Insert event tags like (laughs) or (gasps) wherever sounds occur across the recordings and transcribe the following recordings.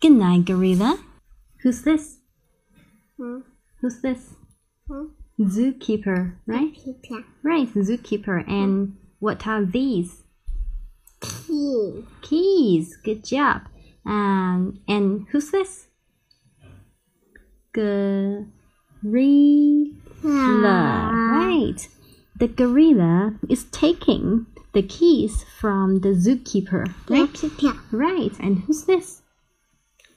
Good night, gorilla. Who's this? Hmm. Who's this? Hmm. Zookeeper, right? Peter. Right, zookeeper. And what are these? Key. Keys. Good job. Um, and who's this? Gorilla. Right. The gorilla is taking the keys from the zookeeper. Right? Right. And who's this?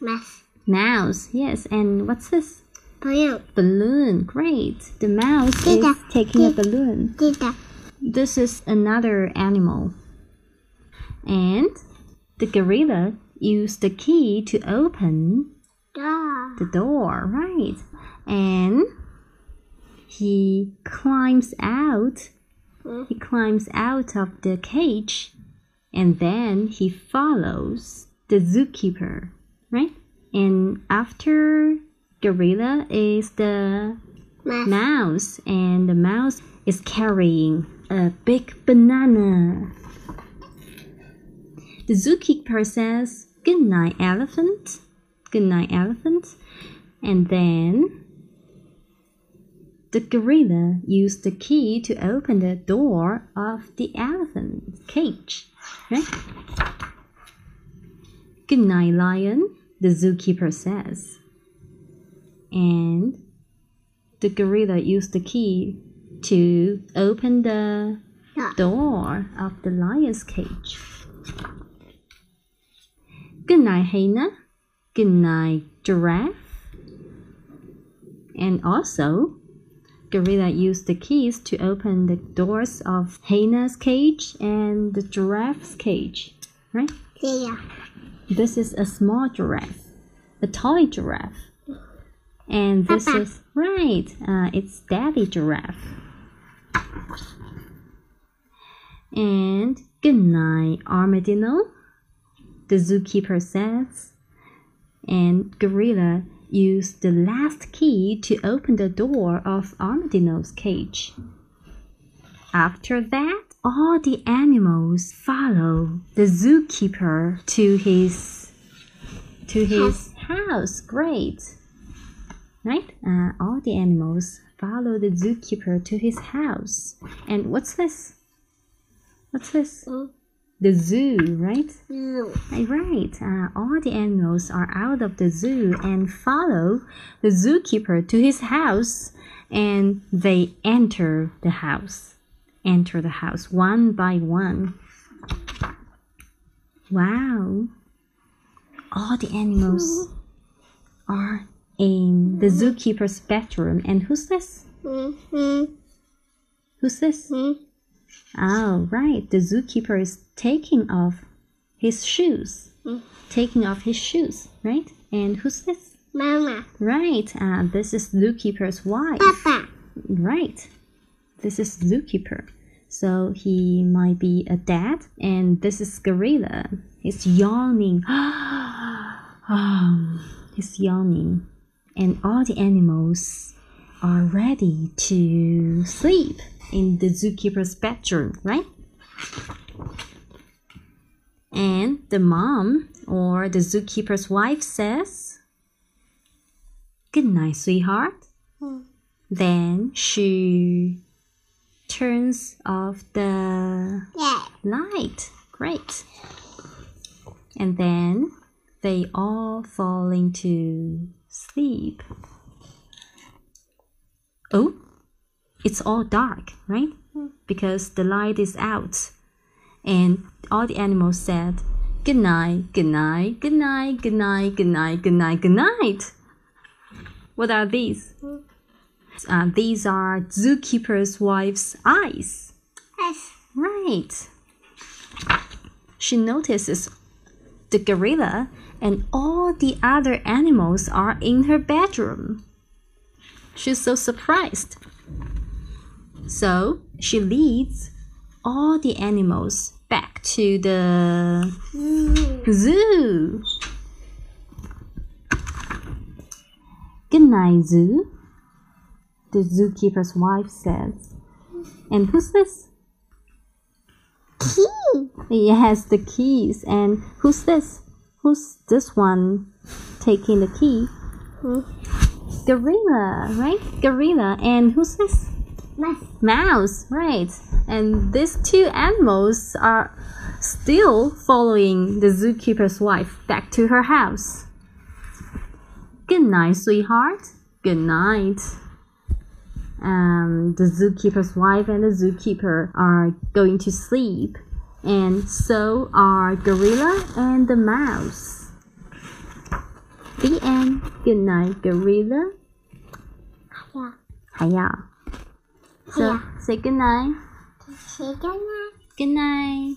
Mouse. Mouse. Yes. And what's this? Balloon. Balloon. Great. The mouse is Dida. taking a balloon. Peter. This is another animal. And the gorilla used the key to open Dog. the door, right? And he climbs out. Hmm. He climbs out of the cage and then he follows the zookeeper, right? And after gorilla is the Mouse. mouse and the mouse is carrying a big banana. The zookeeper says, Good night, elephant. Good night, elephant. And then the gorilla used the key to open the door of the elephant cage. Right? Good night, lion, the zookeeper says. And the gorilla used the key to open the Yeah. door of the lion's cage. Good night, hyena. Good night, giraffe. And also, gorilla used the keys to open the doors of hyena's cage and the giraffe's cage. Right? There. This is a small giraffe, a toy giraffe. And this Papa. (laughs) is right, uh, it's daddy giraffe. And good night, armadillo, the zookeeper says. And gorilla used the last key to open the door of armadillo's cage. After that, all the animals follow the zookeeper to his to his house. house. Great, right? Uh, all the animals follow the zookeeper to his house. And what's this? What's this? Mm. The zoo, right? Uh, Right. Uh, all the animals are out of the zoo and follow the zookeeper to his house, and they enter the house. Enter the house one by one. Wow. All the animals are in the zookeeper's bedroom. And who's this? Mm-hmm. Who's this? Oh, right. The zookeeper is taking off his shoes. Mm. Taking off his shoes, right? And who's this? Mama. Right. Uh, this is zookeeper's wife. Papa. Right. This is zookeeper. So he might be a dad, and this is gorilla. He's yawning. (gasps) um, he's yawning, and all the animals are ready to sleep in the zookeeper's bedroom, right? And the mom or the zookeeper's wife says, Good night, sweetheart. Mm. Then she turns off the Yeah. light. Great. And then they all fall into sleep. Oh, it's all dark, right? Because the light is out. And all the animals said, Good night, good night, good night, good night, good night, good night, good night. What are these? Uh, these are zookeeper's wife's eyes. Yes. Right. She notices the gorilla and all the other animals are in her bedroom. She's so surprised. So she leads all the animals back to the Mm. zoo. Good night, zoo. The zookeeper's wife says. And who's this? Key. He has the keys. And who's this? Who's this one taking the key? Mm. Gorilla, right? Gorilla. And who's this? Mouse. Mouse, right. And these two animals are still following the zookeeper's wife back to her house. Good night, sweetheart. Good night um, the zookeeper's wife and the zookeeper are going to sleep, and so are Gorilla and the mouse. The end. Good night, Gorilla. Hiya. Hiya. So Hiya. say good night. Say good night. Good night.